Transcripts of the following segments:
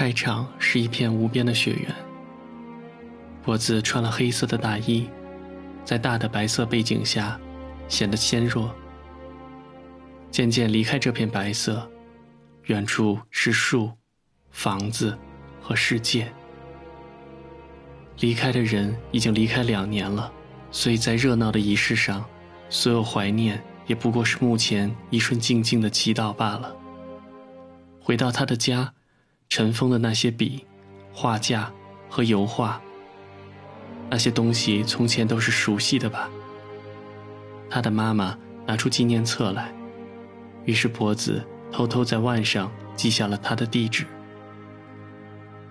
开场是一片无边的雪原，脖子穿了黑色的大衣，在大的白色背景下显得纤弱。渐渐离开这片白色，远处是树、房子和世界。离开的人已经离开两年了，所以在热闹的仪式上，所有怀念也不过是目前一瞬静静的祈祷罢了。回到他的家。尘封的那些笔、画架和油画，那些东西从前都是熟悉的吧？他的妈妈拿出纪念册来，于是脖子偷偷在腕上记下了他的地址。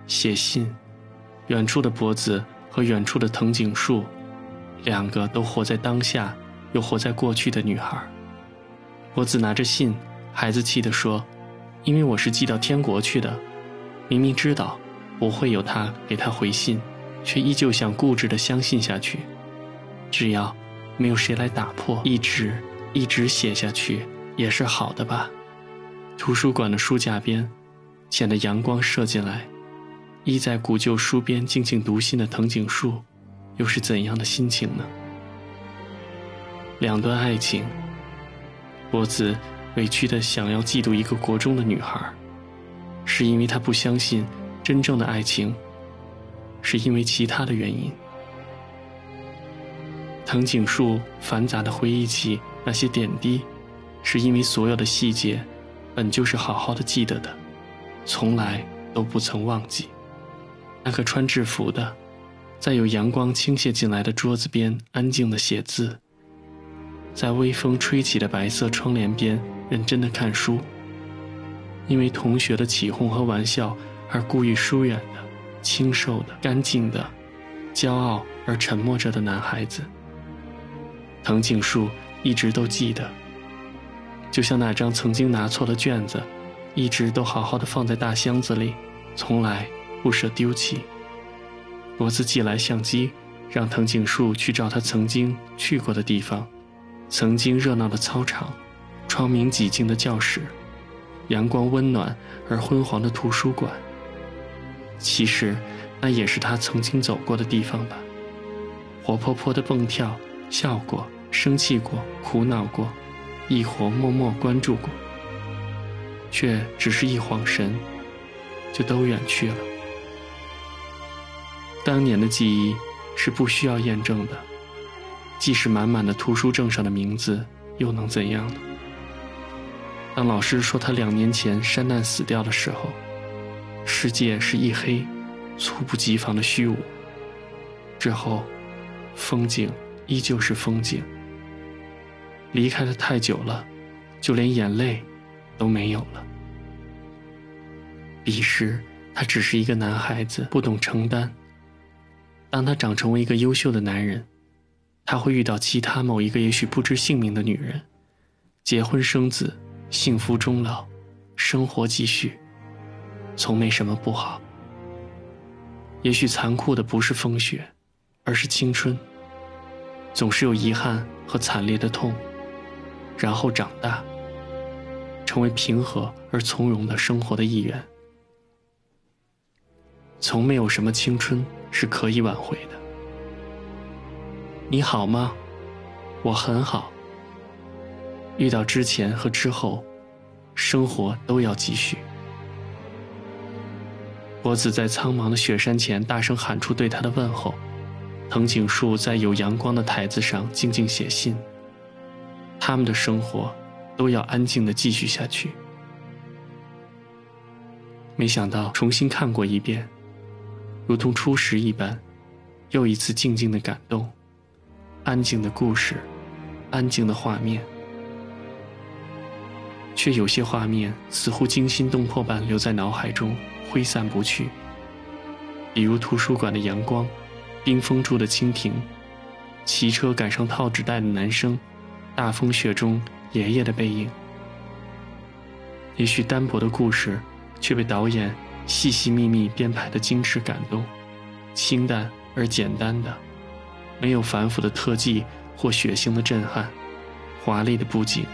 写信，远处的脖子和远处的藤井树，两个都活在当下又活在过去的女孩。脖子拿着信，孩子气地说：“因为我是寄到天国去的。”明明知道不会有他给他回信，却依旧想固执地相信下去。只要没有谁来打破，一直一直写下去也是好的吧。图书馆的书架边，显得阳光射进来，依在古旧书边静静读信的藤井树，又是怎样的心情呢？两段爱情，博子委屈地想要嫉妒一个国中的女孩。是因为他不相信真正的爱情，是因为其他的原因。藤井树繁杂的回忆起那些点滴，是因为所有的细节本就是好好的记得的，从来都不曾忘记。那个穿制服的，在有阳光倾泻进来的桌子边安静的写字，在微风吹起的白色窗帘边认真的看书。因为同学的起哄和玩笑而故意疏远的、清瘦的、干净的、骄傲而沉默着的男孩子，藤井树一直都记得。就像那张曾经拿错的卷子，一直都好好的放在大箱子里，从来不舍丢弃。脖子寄来相机，让藤井树去找他曾经去过的地方，曾经热闹的操场，窗明几净的教室。阳光温暖而昏黄的图书馆，其实那也是他曾经走过的地方吧。活泼泼的蹦跳，笑过，生气过，苦恼过，亦或默默关注过，却只是一晃神，就都远去了。当年的记忆是不需要验证的，即使满满的图书证上的名字，又能怎样呢？当老师说他两年前山难死掉的时候，世界是一黑，猝不及防的虚无。之后，风景依旧是风景。离开的太久了，就连眼泪都没有了。彼时，他只是一个男孩子，不懂承担。当他长成为一个优秀的男人，他会遇到其他某一个也许不知姓名的女人，结婚生子。幸福终老，生活继续，从没什么不好。也许残酷的不是风雪，而是青春。总是有遗憾和惨烈的痛，然后长大，成为平和而从容的生活的一员。从没有什么青春是可以挽回的。你好吗？我很好。遇到之前和之后，生活都要继续。脖子在苍茫的雪山前大声喊出对他的问候。藤井树在有阳光的台子上静静写信。他们的生活都要安静的继续下去。没想到重新看过一遍，如同初时一般，又一次静静的感动。安静的故事，安静的画面。却有些画面似乎惊心动魄般留在脑海中，挥散不去。比如图书馆的阳光，冰封住的蜻蜓，骑车赶上套纸袋的男生，大风雪中爷爷的背影。也许单薄的故事，却被导演细细密密编排的矜持感动。清淡而简单的，没有繁复的特技或血腥的震撼，华丽的布景。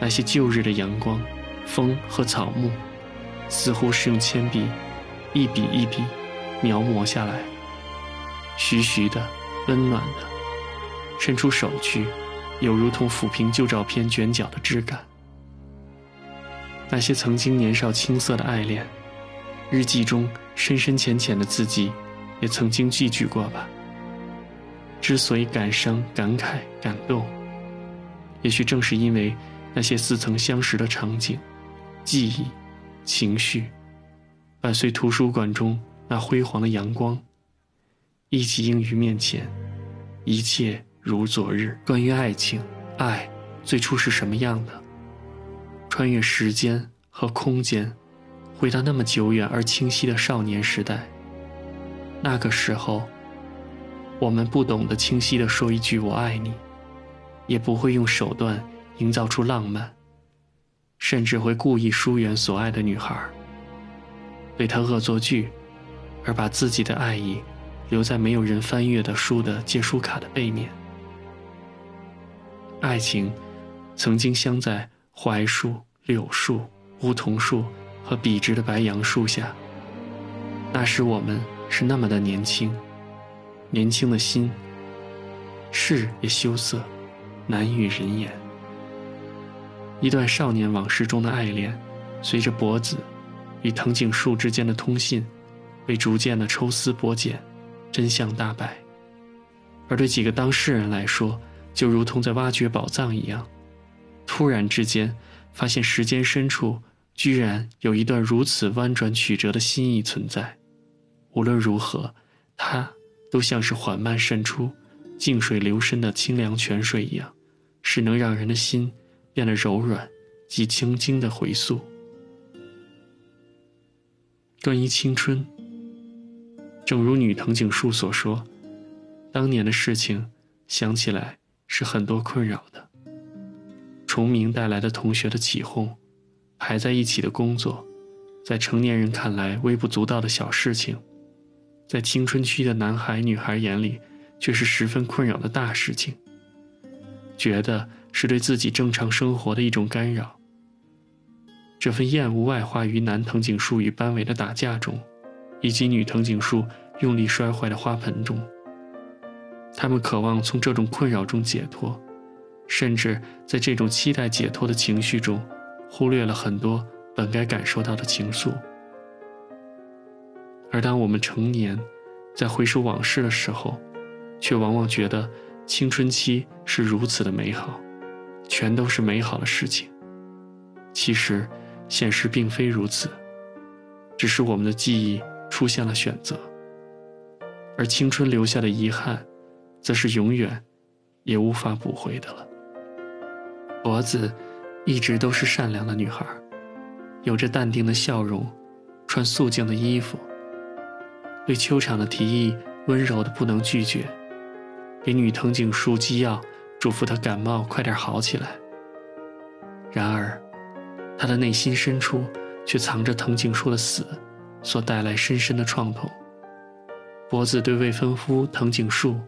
那些旧日的阳光、风和草木，似乎是用铅笔一笔一笔描摹下来，徐徐的、温暖的，伸出手去，有如同抚平旧照片卷角的质感。那些曾经年少青涩的爱恋，日记中深深浅浅的字迹，也曾经寄居过吧。之所以感伤、感慨、感动，也许正是因为那些似曾相识的场景、记忆、情绪，伴随图书馆中那辉煌的阳光，一起映于面前，一切如昨日。关于爱情，爱最初是什么样的？穿越时间和空间，回到那么久远而清晰的少年时代。那个时候，我们不懂得清晰地说一句“我爱你”，也不会用手段营造出浪漫，甚至会故意疏远所爱的女孩，为她恶作剧，而把自己的爱意留在没有人翻阅的书的借书卡的背面。爱情，曾经镶在槐树。柳树、梧桐树和笔直的白杨树下。那时我们是那么的年轻，年轻的心，事也羞涩，难与人言。一段少年往事中的爱恋，随着脖子与藤井树之间的通信，被逐渐的抽丝剥茧，真相大白。而对几个当事人来说，就如同在挖掘宝藏一样，突然之间。发现时间深处居然有一段如此弯转曲折的心意存在，无论如何，它都像是缓慢渗出、静水流深的清凉泉水一样，是能让人的心变得柔软及轻轻的回溯。关于青春，正如女藤井树所说，当年的事情想起来是很多困扰的。重名带来的同学的起哄，排在一起的工作，在成年人看来微不足道的小事情，在青春期的男孩女孩眼里，却是十分困扰的大事情。觉得是对自己正常生活的一种干扰。这份厌恶外化于男藤井树与班委的打架中，以及女藤井树用力摔坏的花盆中。他们渴望从这种困扰中解脱。甚至在这种期待解脱的情绪中，忽略了很多本该感受到的情愫。而当我们成年，在回首往事的时候，却往往觉得青春期是如此的美好，全都是美好的事情。其实，现实并非如此，只是我们的记忆出现了选择，而青春留下的遗憾，则是永远也无法补回的了。脖子一直都是善良的女孩，有着淡定的笑容，穿素净的衣服。对秋场的提议温柔的不能拒绝，给女藤井树机药，嘱咐他感冒快点好起来。然而，他的内心深处却藏着藤井树的死所带来深深的创痛。脖子对未婚夫藤井树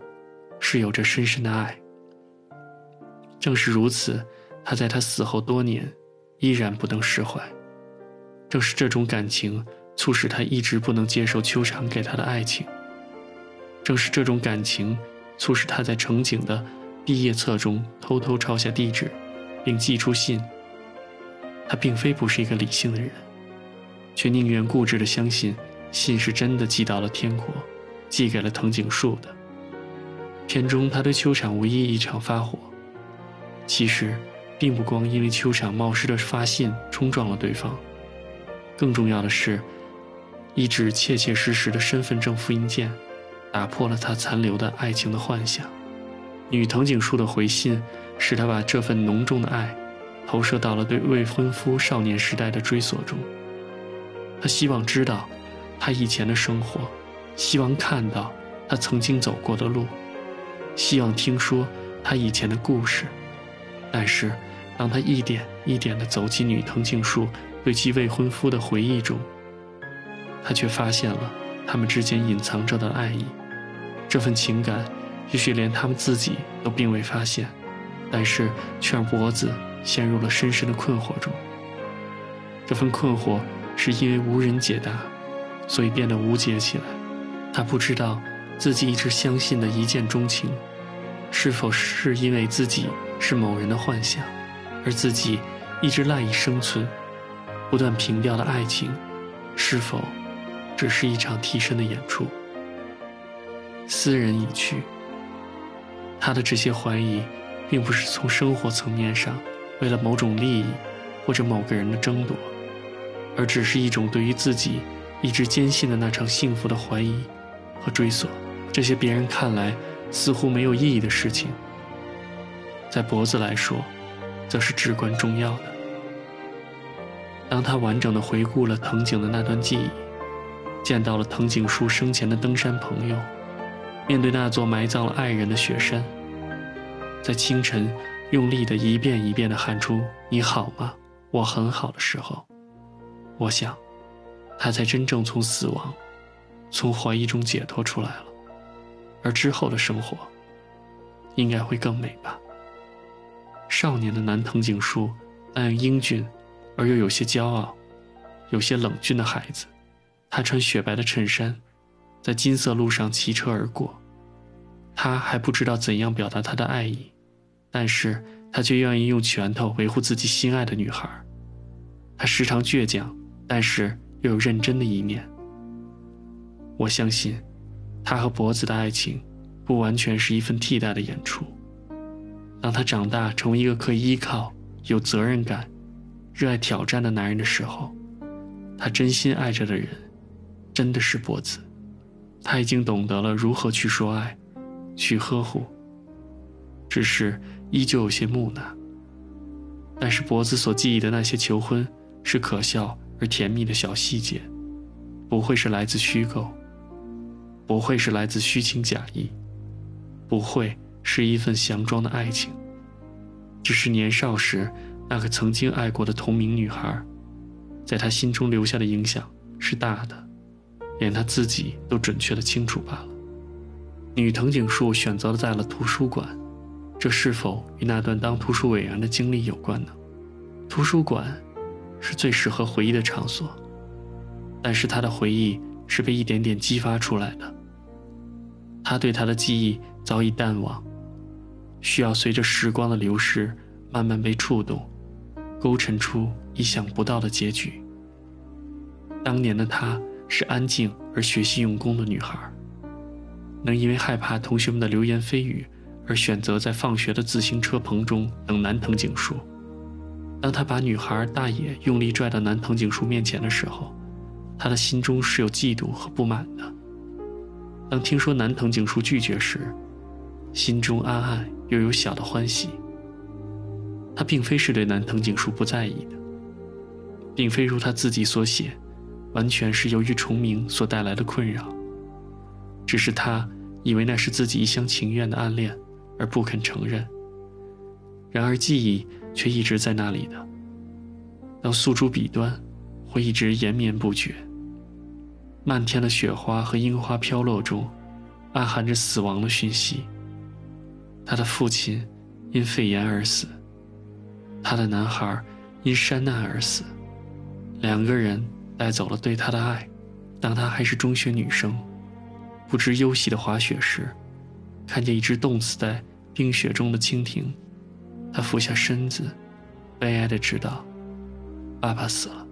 是有着深深的爱，正是如此。他在他死后多年，依然不能释怀。正是这种感情，促使他一直不能接受秋长给他的爱情。正是这种感情，促使他在成景的毕业册中偷偷抄下地址，并寄出信。他并非不是一个理性的人，却宁愿固执地相信信是真的寄到了天国，寄给了藤井树的。片中他对秋场唯一一场发火，其实。并不光因为秋场冒失的发信冲撞了对方，更重要的是，一纸切切实实的身份证复印件，打破了他残留的爱情的幻想。女藤井树的回信，使他把这份浓重的爱，投射到了对未婚夫少年时代的追索中。他希望知道，他以前的生活，希望看到他曾经走过的路，希望听说他以前的故事，但是。当他一点一点地走进女藤井树对其未婚夫的回忆中，他却发现了他们之间隐藏着的爱意。这份情感，也许连他们自己都并未发现，但是却让脖子陷入了深深的困惑中。这份困惑是因为无人解答，所以变得无解起来。他不知道自己一直相信的一见钟情，是否是因为自己是某人的幻想，而自己一直赖以生存、不断平掉的爱情，是否只是一场替身的演出？斯人已去，他的这些怀疑，并不是从生活层面上为了某种利益或者某个人的争夺，而只是一种对于自己。一直坚信的那场幸福的怀疑和追索，这些别人看来似乎没有意义的事情，在脖子来说，则是至关重要的。当他完整的回顾了藤井的那段记忆，见到了藤井树生前的登山朋友，面对那座埋葬了爱人的雪山，在清晨用力的一遍一遍的喊出“你好吗？我很好”的时候，我想。他才真正从死亡、从怀疑中解脱出来了，而之后的生活应该会更美吧。少年的南藤井树那样英俊而又有些骄傲、有些冷峻的孩子，他穿雪白的衬衫，在金色路上骑车而过。他还不知道怎样表达他的爱意，但是他却愿意用拳头维护自己心爱的女孩。他时常倔强，但是。又有认真的一面。我相信，他和脖子的爱情，不完全是一份替代的演出。当他长大成为一个可以依靠、有责任感、热爱挑战的男人的时候，他真心爱着的人，真的是脖子。他已经懂得了如何去说爱，去呵护。只是依旧有些木讷。但是脖子所记忆的那些求婚，是可笑。而甜蜜的小细节，不会是来自虚构，不会是来自虚情假意，不会是一份佯装的爱情，只是年少时那个曾经爱过的同名女孩，在他心中留下的影响是大的，连他自己都准确的清楚罢了。女藤井树选择了在了图书馆，这是否与那段当图书委员的经历有关呢？图书馆。是最适合回忆的场所，但是他的回忆是被一点点激发出来的。他对他的记忆早已淡忘，需要随着时光的流逝慢慢被触动，勾陈出意想不到的结局。当年的她是安静而学习用功的女孩，能因为害怕同学们的流言蜚语而选择在放学的自行车棚中等南藤井树。当他把女孩大野用力拽到南藤井树面前的时候，他的心中是有嫉妒和不满的。当听说南藤井树拒绝时，心中暗暗又有小的欢喜。他并非是对南藤井树不在意的，并非如他自己所写，完全是由于重名所带来的困扰，只是他以为那是自己一厢情愿的暗恋，而不肯承认。然而记忆。却一直在那里的。当诉诸笔端，会一直延绵不绝。漫天的雪花和樱花飘落中，暗含着死亡的讯息。他的父亲因肺炎而死，他的男孩因山难而死。两个人带走了对他的爱。当他还是中学女生，不知忧喜的滑雪时，看见一只冻死在冰雪中的蜻蜓。他俯下身子，悲哀的知道，爸爸死了。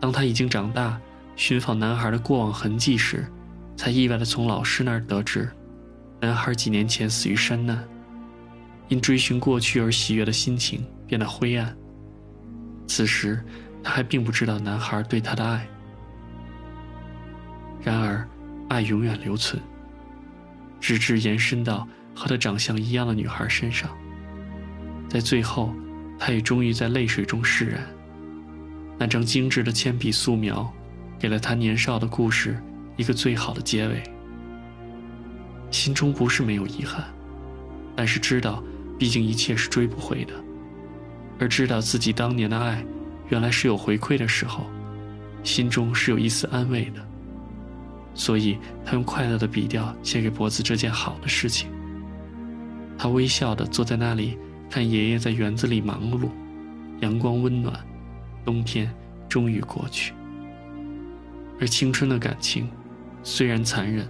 当他已经长大，寻访男孩的过往痕迹时，才意外的从老师那儿得知，男孩几年前死于山难。因追寻过去而喜悦的心情变得灰暗。此时，他还并不知道男孩对他的爱。然而，爱永远留存，直至延伸到。和他长相一样的女孩身上，在最后，他也终于在泪水中释然。那张精致的铅笔素描，给了他年少的故事一个最好的结尾。心中不是没有遗憾，但是知道，毕竟一切是追不回的，而知道自己当年的爱，原来是有回馈的时候，心中是有一丝安慰的。所以他用快乐的笔调写给脖子这件好的事情。他微笑地坐在那里，看爷爷在园子里忙碌，阳光温暖，冬天终于过去。而青春的感情，虽然残忍，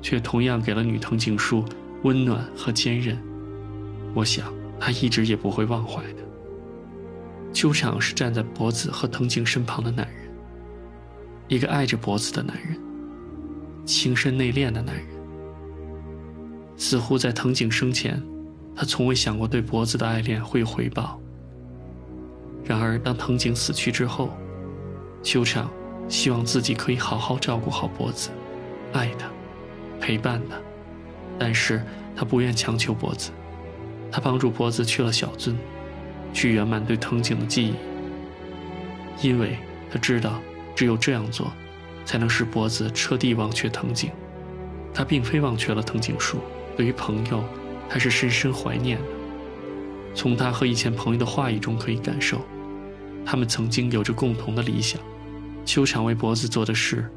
却同样给了女藤井树温暖和坚韧。我想，她一直也不会忘怀的。秋场是站在博子和藤井身旁的男人，一个爱着博子的男人，情深内敛的男人。似乎在藤井生前，他从未想过对博子的爱恋会有回报。然而，当藤井死去之后，秋场希望自己可以好好照顾好博子，爱他，陪伴他。但是他不愿强求博子，他帮助博子去了小樽，去圆满对藤井的记忆。因为他知道，只有这样做，才能使博子彻底忘却藤井。他并非忘却了藤井树。对于朋友，他是深深怀念的。从他和以前朋友的话语中可以感受，他们曾经有着共同的理想。秋场为脖子做的事，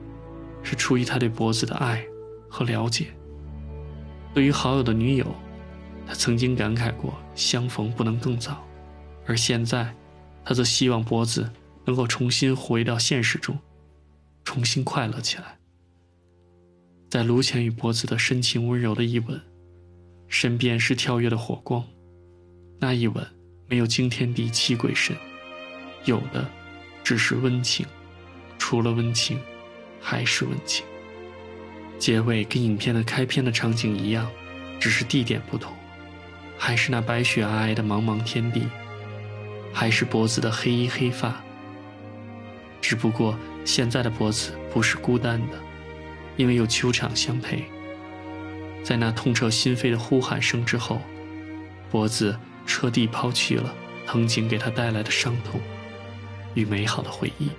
是出于他对脖子的爱和了解。对于好友的女友，他曾经感慨过相逢不能更早，而现在，他则希望脖子能够重新回到现实中，重新快乐起来。在卢浅与脖子的深情温柔的一吻，身边是跳跃的火光。那一吻没有惊天地泣鬼神，有的只是温情。除了温情，还是温情。结尾跟影片的开篇的场景一样，只是地点不同，还是那白雪皑皑的茫茫天地，还是脖子的黑衣黑发。只不过现在的脖子不是孤单的。因为有球场相陪，在那痛彻心扉的呼喊声之后，脖子彻底抛弃了曾经给他带来的伤痛与美好的回忆。